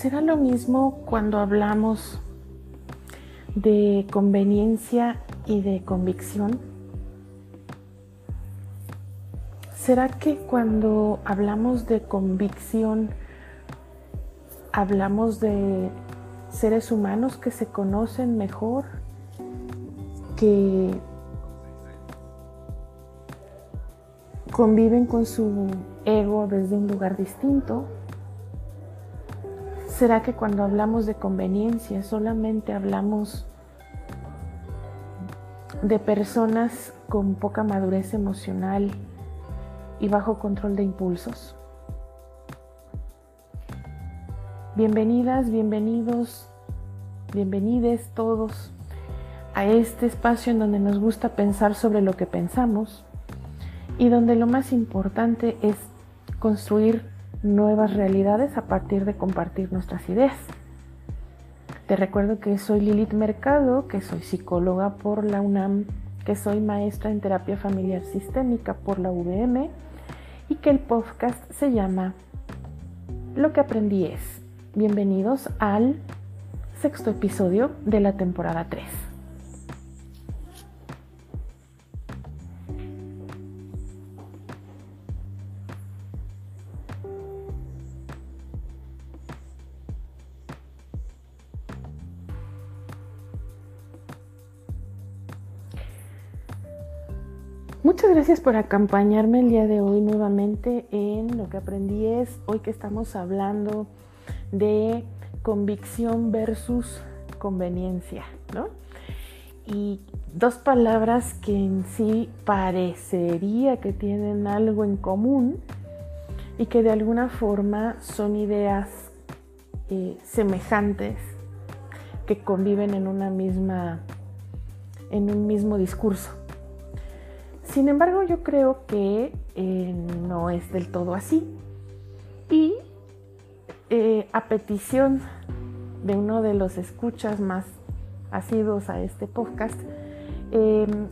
¿Será lo mismo cuando hablamos de conveniencia y de convicción? ¿Será que cuando hablamos de convicción hablamos de seres humanos que se conocen mejor, que conviven con su ego desde un lugar distinto? ¿Será que cuando hablamos de conveniencia solamente hablamos de personas con poca madurez emocional y bajo control de impulsos? Bienvenidas, bienvenidos, bienvenides todos a este espacio en donde nos gusta pensar sobre lo que pensamos y donde lo más importante es construir nuevas realidades a partir de compartir nuestras ideas. Te recuerdo que soy Lilith Mercado, que soy psicóloga por la UNAM, que soy maestra en terapia familiar sistémica por la UVM y que el podcast se llama Lo que aprendí es. Bienvenidos al sexto episodio de la temporada 3. Gracias por acompañarme el día de hoy nuevamente en lo que aprendí es hoy que estamos hablando de convicción versus conveniencia, ¿no? Y dos palabras que en sí parecería que tienen algo en común y que de alguna forma son ideas eh, semejantes que conviven en una misma en un mismo discurso. Sin embargo, yo creo que eh, no es del todo así. Y eh, a petición de uno de los escuchas más asidos a este podcast, em,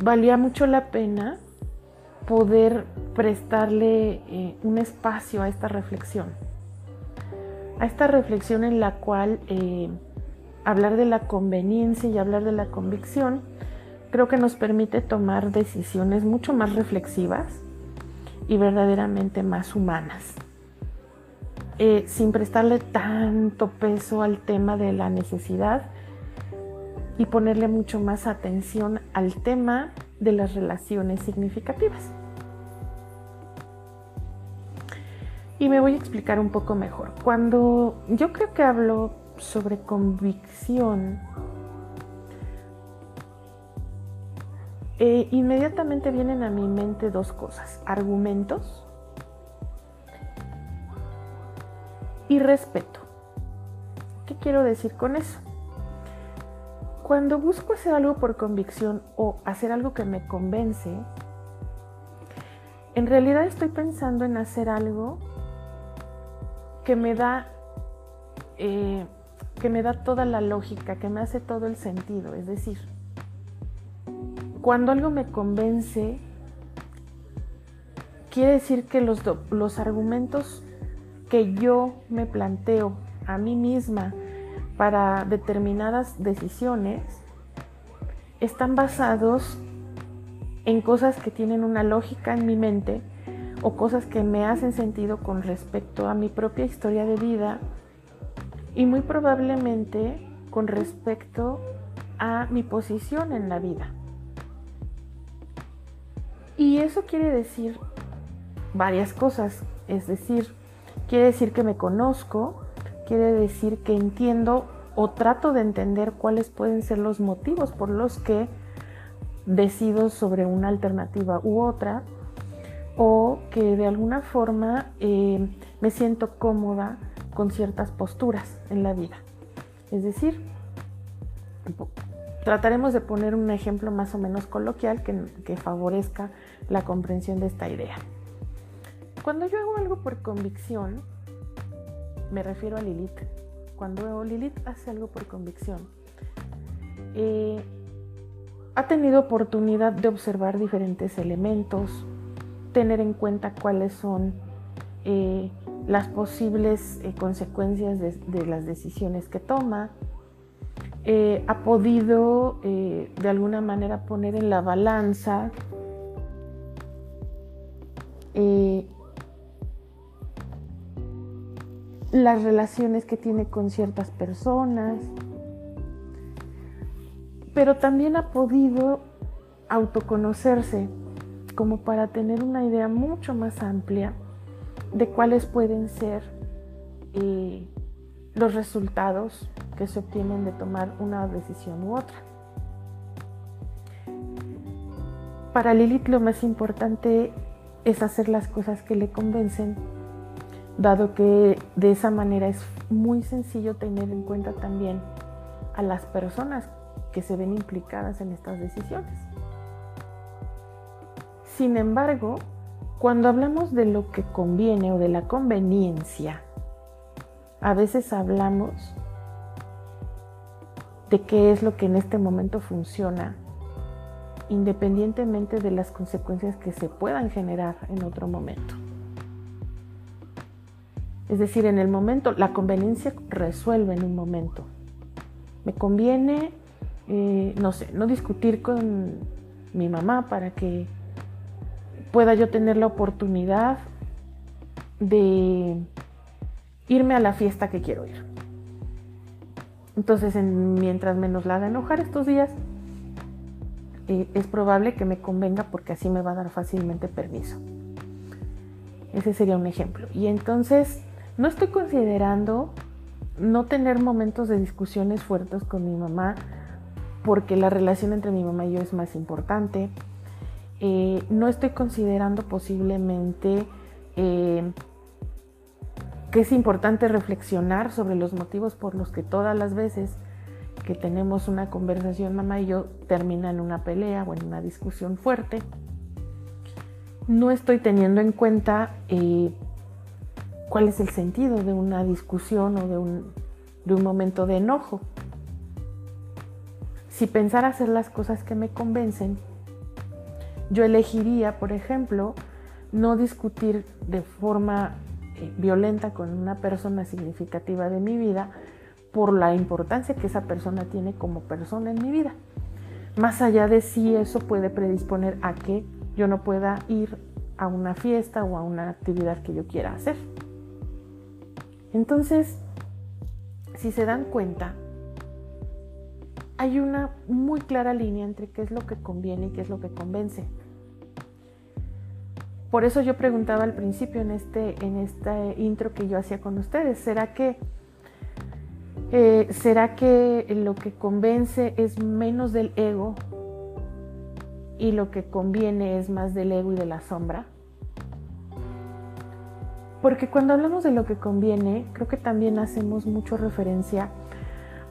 valía mucho la pena poder prestarle eh, un espacio a esta reflexión. A esta reflexión en la cual hablar de la conveniencia y hablar de la convicción creo que nos permite tomar decisiones mucho más reflexivas y verdaderamente más humanas, eh, sin prestarle tanto peso al tema de la necesidad y ponerle mucho más atención al tema de las relaciones significativas. Y me voy a explicar un poco mejor. Cuando yo creo que hablo sobre convicción, Eh, inmediatamente vienen a mi mente dos cosas, argumentos y respeto. ¿Qué quiero decir con eso? Cuando busco hacer algo por convicción o hacer algo que me convence, en realidad estoy pensando en hacer algo que me da eh, que me da toda la lógica, que me hace todo el sentido. Es decir, cuando algo me convence, quiere decir que los, los argumentos que yo me planteo a mí misma para determinadas decisiones están basados en cosas que tienen una lógica en mi mente o cosas que me hacen sentido con respecto a mi propia historia de vida y muy probablemente con respecto a mi posición en la vida. Y eso quiere decir varias cosas, es decir, quiere decir que me conozco, quiere decir que entiendo o trato de entender cuáles pueden ser los motivos por los que decido sobre una alternativa u otra, o que de alguna forma eh, me siento cómoda con ciertas posturas en la vida. Es decir, trataremos de poner un ejemplo más o menos coloquial que, favorezca la comprensión de esta idea. Cuando yo hago algo por convicción, me refiero a Lilith. Cuando Lilith hace algo por convicción, eh, ha tenido oportunidad de observar diferentes elementos, tener en cuenta cuáles son eh, las posibles eh, consecuencias de, las decisiones que toma, ha podido de alguna manera poner en la balanza las relaciones que tiene con ciertas personas, pero también ha podido autoconocerse como para tener una idea mucho más amplia de cuáles pueden ser eh, los resultados que se obtienen de tomar una decisión u otra. Para Lilith lo más importante es hacer las cosas que le convencen, dado que de esa manera es muy sencillo tener en cuenta también a las personas que se ven implicadas en estas decisiones. Sin embargo, cuando hablamos de lo que conviene o de la conveniencia, a veces hablamos de qué es lo que en este momento funciona, independientemente de las consecuencias que se puedan generar en otro momento. Es decir, en el momento, la conveniencia resuelve en un momento. Me conviene, eh, no sé, no discutir con mi mamá para que pueda yo tener la oportunidad de irme a la fiesta que quiero ir. Entonces, mientras menos la haga enojar estos días, eh, es probable que me convenga porque así me va a dar fácilmente permiso. Ese sería un ejemplo. Y entonces, no estoy considerando no tener momentos de discusiones fuertes con mi mamá porque la relación entre mi mamá y yo es más importante eh, no estoy considerando posiblemente eh, que es importante reflexionar sobre los motivos por los que todas las veces que tenemos una conversación mamá y yo termina en una pelea o en una discusión fuerte. No estoy teniendo en cuenta eh, cuál es el sentido de una discusión o de un, momento de enojo. Si pensar hacer las cosas que me convencen, yo elegiría, por ejemplo, no discutir de forma eh, violenta con una persona significativa de mi vida por la importancia que esa persona tiene como persona en mi vida. Más allá de si eso puede predisponer a que yo no pueda ir a una fiesta o a una actividad que yo quiera hacer. Entonces, si se dan cuenta, hay una muy clara línea entre qué es lo que conviene y qué es lo que convence. Por eso yo preguntaba al principio en este, en este intro que yo hacía con ustedes, ¿será que, eh, ¿será que lo que convence es menos del ego y lo que conviene es más del ego y de la sombra? Porque cuando hablamos de lo que conviene, creo que también hacemos mucho referencia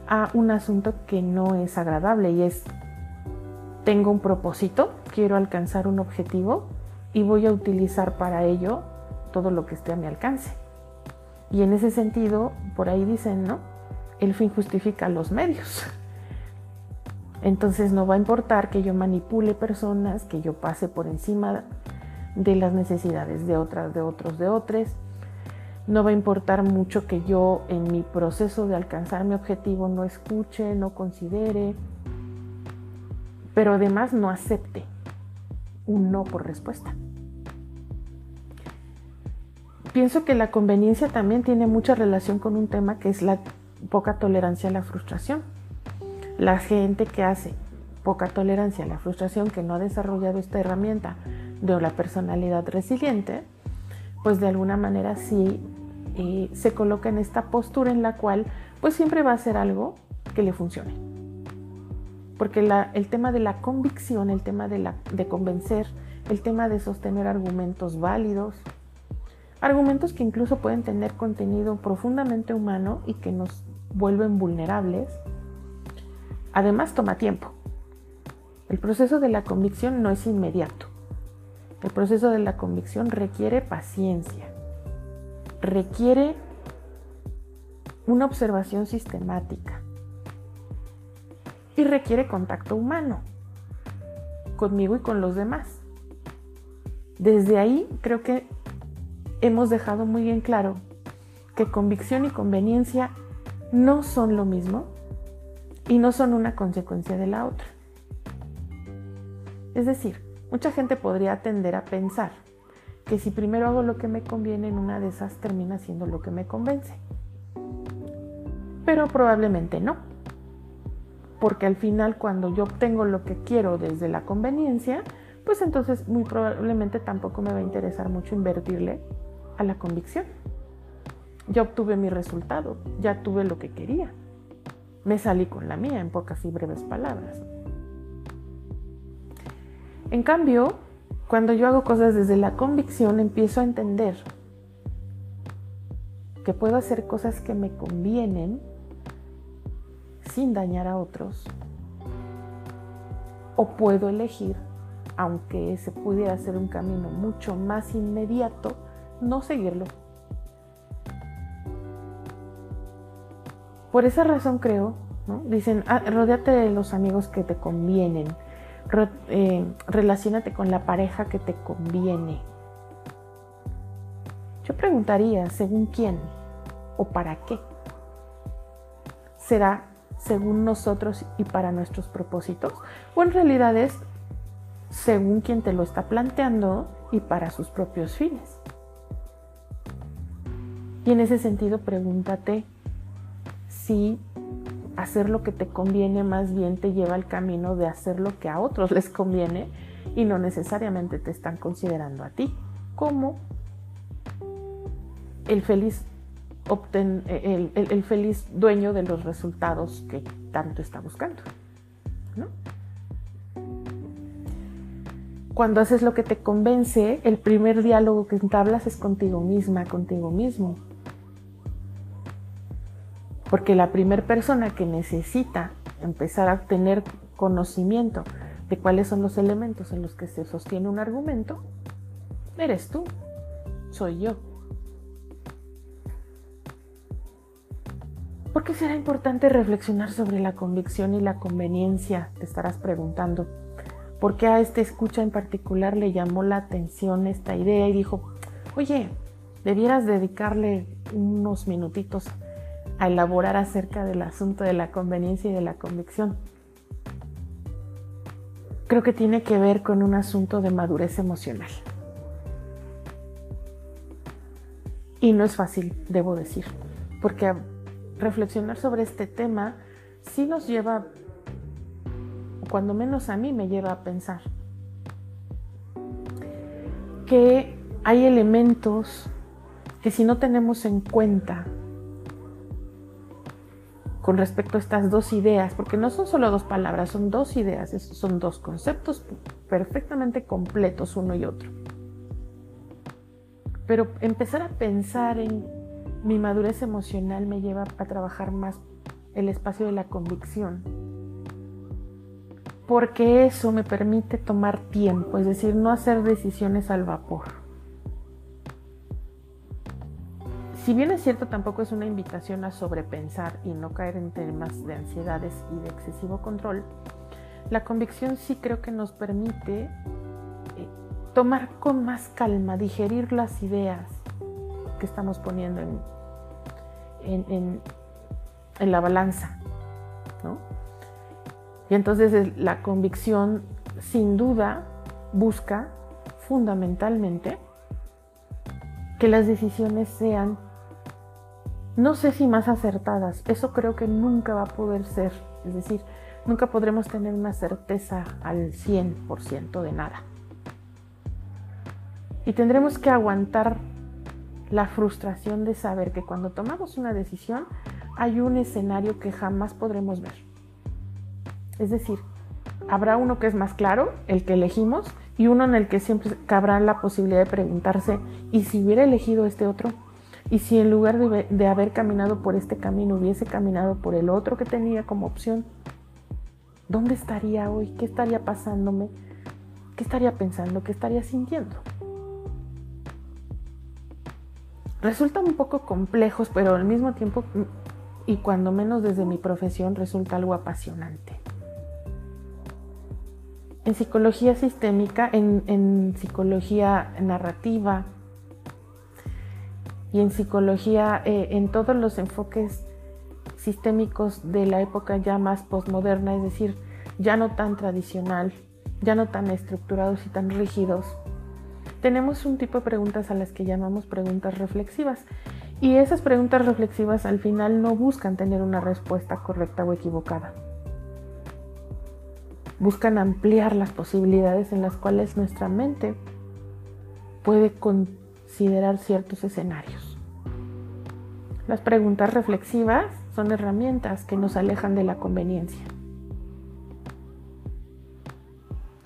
a un asunto que no es agradable y es, tengo un propósito, quiero alcanzar un objetivo y voy a utilizar para ello todo lo que esté a mi alcance. Y en ese sentido, por ahí dicen, ¿no? El fin justifica los medios. Entonces no va a importar que yo manipule personas, que yo pase por encima de las necesidades de otras, de otros, de otros, no va a importar mucho que yo en mi proceso de alcanzar mi objetivo no escuche, no considere, pero además no acepte un no por respuesta. Pienso que la conveniencia también tiene mucha relación con un tema que es la poca tolerancia a la frustración. La gente que hace poca tolerancia a la frustración, que no ha desarrollado esta herramienta de la personalidad resiliente, pues de alguna manera sí eh, se coloca en esta postura en la cual pues siempre va a hacer algo que le funcione. Porque el tema de la convicción, el tema de, la, de convencer, el tema de sostener argumentos válidos, argumentos que incluso pueden tener contenido profundamente humano y que nos vuelven vulnerables, además toma tiempo. El proceso de la convicción no es inmediato. El proceso de la convicción requiere paciencia, requiere una observación sistemática y requiere contacto humano conmigo y con los demás. Desde ahí creo que hemos dejado muy bien claro que convicción y conveniencia no son lo mismo y no son una consecuencia de la otra. Es decir, mucha gente podría tender a pensar que si primero hago lo que me conviene, en una de esas termina siendo lo que me convence. Pero probablemente no. Porque al final cuando yo obtengo lo que quiero desde la conveniencia, pues entonces muy probablemente tampoco me va a interesar mucho invertirle a la convicción. Ya obtuve mi resultado, ya tuve lo que quería. Me salí con la mía en pocas y breves palabras. En cambio, cuando yo hago cosas desde la convicción, empiezo a entender que puedo hacer cosas que me convienen sin dañar a otros. O puedo elegir, aunque ese pudiera ser un camino mucho más inmediato, no seguirlo. Por esa razón creo, dicen, ah, rodeate de los amigos que te convienen eh, relacionate con la pareja que te conviene. Yo preguntaría, ¿según quién o para qué? ¿Será según nosotros y para nuestros propósitos? ¿O en realidad es según quien te lo está planteando y para sus propios fines? Y en ese sentido, pregúntate si hacer lo que te conviene más bien te lleva al camino de hacer lo que a otros les conviene y no necesariamente te están considerando a ti como el feliz, el, feliz dueño de los resultados que tanto está buscando. Cuando haces lo que te convence, el primer diálogo que entablas es contigo misma, contigo mismo porque la primera persona que necesita empezar a tener conocimiento de cuáles son los elementos en los que se sostiene un argumento, eres tú, soy yo. ¿Por qué será importante reflexionar sobre la convicción y la conveniencia? Te estarás preguntando. ¿Por qué a este escucha en particular le llamó la atención esta idea y dijo, oye, debieras dedicarle unos minutitos a elaborar acerca del asunto de la conveniencia y de la convicción. Creo que tiene que ver con un asunto de madurez emocional. Y no es fácil, debo decir, porque reflexionar sobre este tema sí nos lleva, cuando menos a mí me lleva a pensar, que hay elementos que si no tenemos en cuenta con respecto a estas dos ideas, porque no son solo dos palabras, son dos ideas, son dos conceptos perfectamente completos uno y otro. Pero empezar a pensar en mi madurez emocional me lleva a trabajar más el espacio de la convicción, porque eso me permite tomar tiempo, es decir, no hacer decisiones al vapor. Si bien es cierto, tampoco es una invitación a sobrepensar y no caer en temas de ansiedades y de excesivo control, la convicción sí creo que nos permite eh, tomar con más calma, digerir las ideas que estamos poniendo en, en, la balanza. Y entonces la convicción sin duda busca fundamentalmente que las decisiones sean no sé si más acertadas, eso creo que nunca va a poder ser, es decir, nunca podremos tener una certeza al 100% de nada. Y tendremos que aguantar la frustración de saber que cuando tomamos una decisión hay un escenario que jamás podremos ver. Es decir, habrá uno que es más claro, el que elegimos, y uno en el que siempre cabrá la posibilidad de preguntarse, ¿y si hubiera elegido este otro? Y si en lugar de, haber caminado por este camino hubiese caminado por el otro que tenía como opción, ¿dónde estaría hoy? ¿Qué estaría pasándome? ¿Qué estaría pensando? ¿Qué estaría sintiendo? Resultan un poco complejos, pero al mismo tiempo, y cuando menos desde mi profesión, resulta algo apasionante. En psicología sistémica, en, en psicología narrativa, y en psicología, eh, en todos los enfoques sistémicos de la época ya más postmoderna, es decir, ya no tan tradicional, ya no tan estructurados y tan rígidos, tenemos un tipo de preguntas a las que llamamos preguntas reflexivas. Y esas preguntas reflexivas al final no buscan tener una respuesta correcta o equivocada. Buscan ampliar las posibilidades en las cuales nuestra mente puede considerar ciertos escenarios. Las preguntas reflexivas son herramientas que nos alejan de la conveniencia.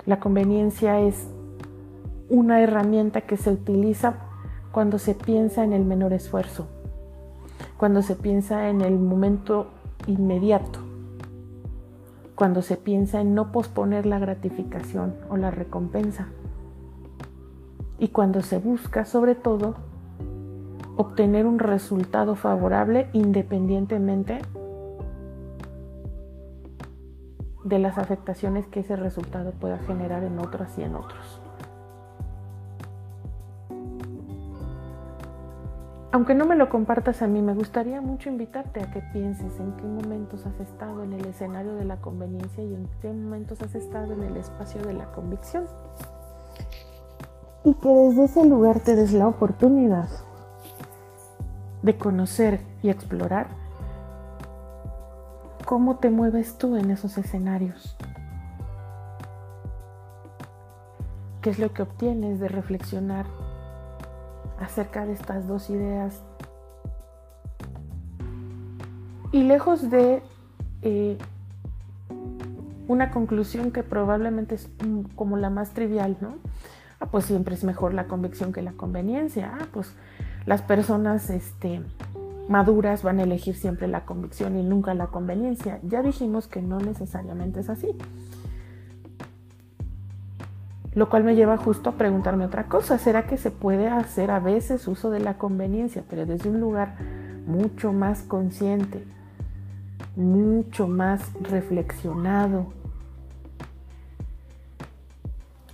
La conveniencia es una herramienta que se utiliza cuando se piensa en el menor esfuerzo, cuando se piensa en el momento inmediato, cuando se piensa en no posponer la gratificación o la recompensa y cuando se busca sobre todo obtener un resultado favorable independientemente de las afectaciones que ese resultado pueda generar en otras y en otros. Aunque no me lo compartas a mí, me gustaría mucho invitarte a que pienses en qué momentos has estado en el escenario de la conveniencia y en qué momentos has estado en el espacio de la convicción. Y que desde ese lugar te des la oportunidad de conocer y explorar cómo te mueves tú en esos escenarios. ¿Qué es lo que obtienes de reflexionar acerca de estas dos ideas. Y lejos de eh, una conclusión que probablemente es como la más trivial, ¿no? Ah, pues siempre es mejor la convicción que la conveniencia. Ah, pues las personas este, maduras van a elegir siempre la convicción y nunca la conveniencia. Ya dijimos que no necesariamente es así. Lo cual me lleva justo a preguntarme otra cosa. ¿Será que se puede hacer a veces uso de la conveniencia, pero desde un lugar mucho más consciente, mucho más reflexionado,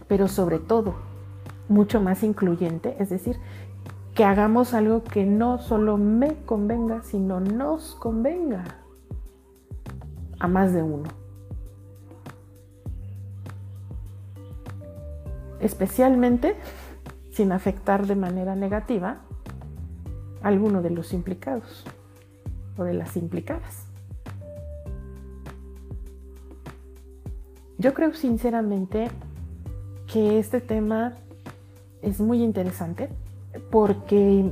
pero sobre todo mucho más incluyente? Es decir, que hagamos algo que no solo me convenga, sino nos convenga a más de uno. especialmente sin afectar de manera negativa a alguno de los implicados o de las implicadas. Yo creo sinceramente que este tema es muy interesante porque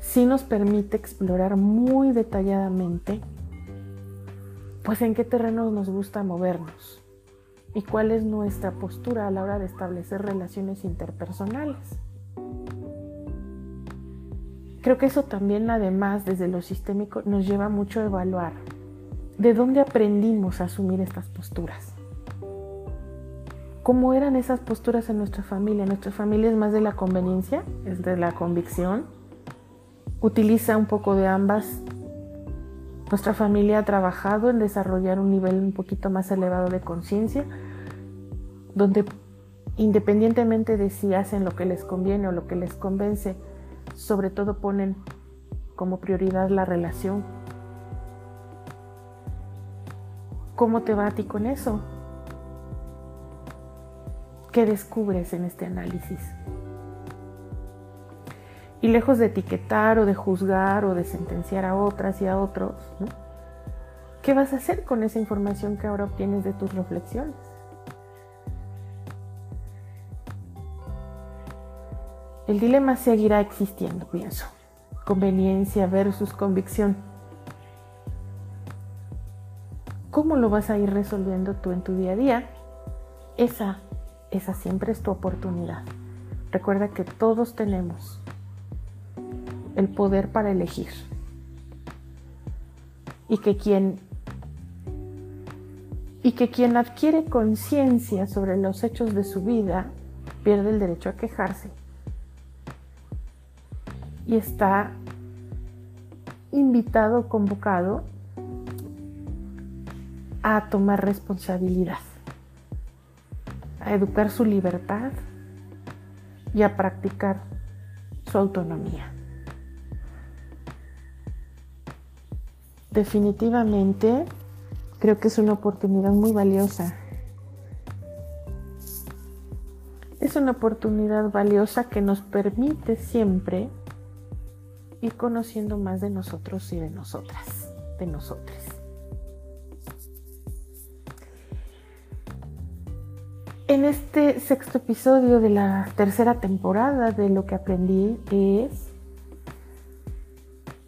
sí nos permite explorar muy detalladamente pues en qué terreno nos gusta movernos y cuál es nuestra postura a la hora de establecer relaciones interpersonales. Creo que eso también además desde lo sistémico nos lleva mucho a evaluar de dónde aprendimos a asumir estas posturas. ¿Cómo eran esas posturas en nuestra familia? Nuestra familia es más de la conveniencia, es de la convicción, utiliza un poco de ambas. Nuestra familia ha trabajado en desarrollar un nivel un poquito más elevado de conciencia, donde independientemente de si hacen lo que les conviene o lo que les convence, sobre todo ponen como prioridad la relación. ¿Cómo te va a ti con eso? ¿Qué descubres en este análisis? Y lejos de etiquetar o de juzgar o de sentenciar a otras y a otros, ¿qué vas a hacer con esa información que ahora obtienes de tus reflexiones? El dilema seguirá existiendo, pienso. Conveniencia versus convicción. ¿Cómo lo vas a ir resolviendo tú en tu día a día? Esa, esa siempre es tu oportunidad. Recuerda que todos tenemos el poder para elegir. Y que quien y que quien adquiere conciencia sobre los hechos de su vida pierde el derecho a quejarse y está invitado, convocado a tomar responsabilidad, a educar su libertad y a practicar su autonomía. Definitivamente creo que es una oportunidad muy valiosa. Es una oportunidad valiosa que nos permite siempre ir conociendo más de nosotros y de nosotras, de nosotras. En este sexto episodio de la tercera temporada de lo que aprendí es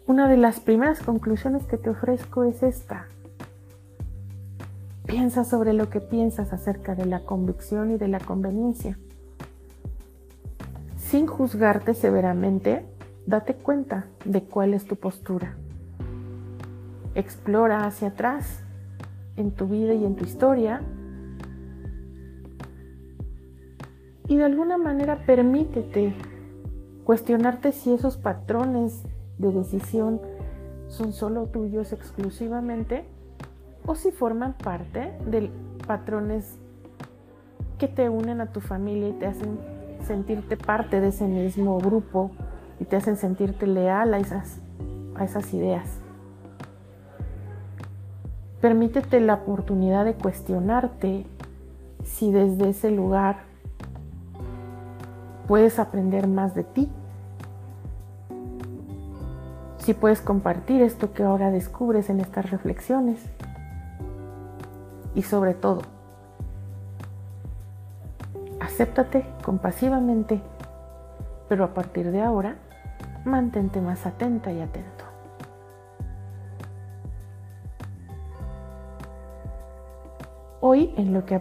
una de las primeras conclusiones que te ofrezco es esta. Piensa sobre lo que piensas acerca de la convicción y de la conveniencia. Sin juzgarte severamente, date cuenta de cuál es tu postura. Explora hacia atrás en tu vida y en tu historia y de alguna manera permítete cuestionarte si esos patrones de decisión son solo tuyos exclusivamente o si forman parte de patrones que te unen a tu familia y te hacen sentirte parte de ese mismo grupo y te hacen sentirte leal a esas, a esas ideas. Permítete la oportunidad de cuestionarte si desde ese lugar puedes aprender más de ti si puedes compartir esto que ahora descubres en estas reflexiones. Y sobre todo, acéptate compasivamente, pero a partir de ahora, mantente más atenta y atento. Hoy en lo que,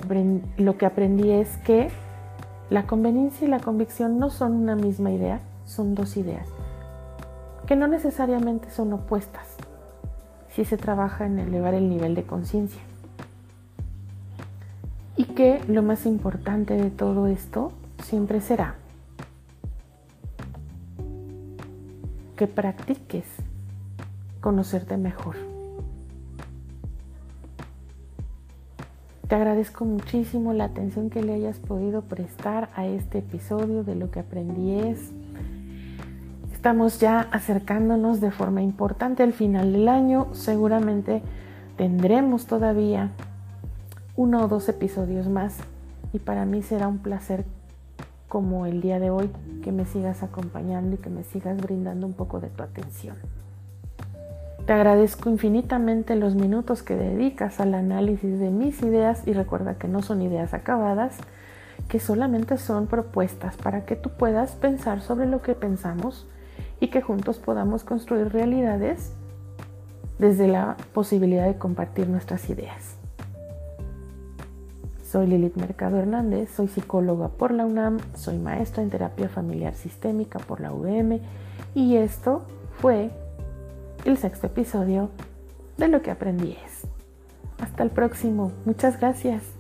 lo que aprendí es que la conveniencia y la convicción no son una misma idea, son dos ideas que no necesariamente son opuestas si se trabaja en elevar el nivel de conciencia. Y que lo más importante de todo esto siempre será que practiques conocerte mejor. Te agradezco muchísimo la atención que le hayas podido prestar a este episodio de lo que aprendí es Estamos ya acercándonos de forma importante al final del año. Seguramente tendremos todavía uno o dos episodios más y para mí será un placer como el día de hoy que me sigas acompañando y que me sigas brindando un poco de tu atención. Te agradezco infinitamente los minutos que dedicas al análisis de mis ideas y recuerda que no son ideas acabadas, que solamente son propuestas para que tú puedas pensar sobre lo que pensamos y que juntos podamos construir realidades desde la posibilidad de compartir nuestras ideas. Soy Lilith Mercado Hernández, soy psicóloga por la UNAM, soy maestra en terapia familiar sistémica por la UVM y esto fue el sexto episodio de lo que aprendí es. Hasta el próximo, muchas gracias.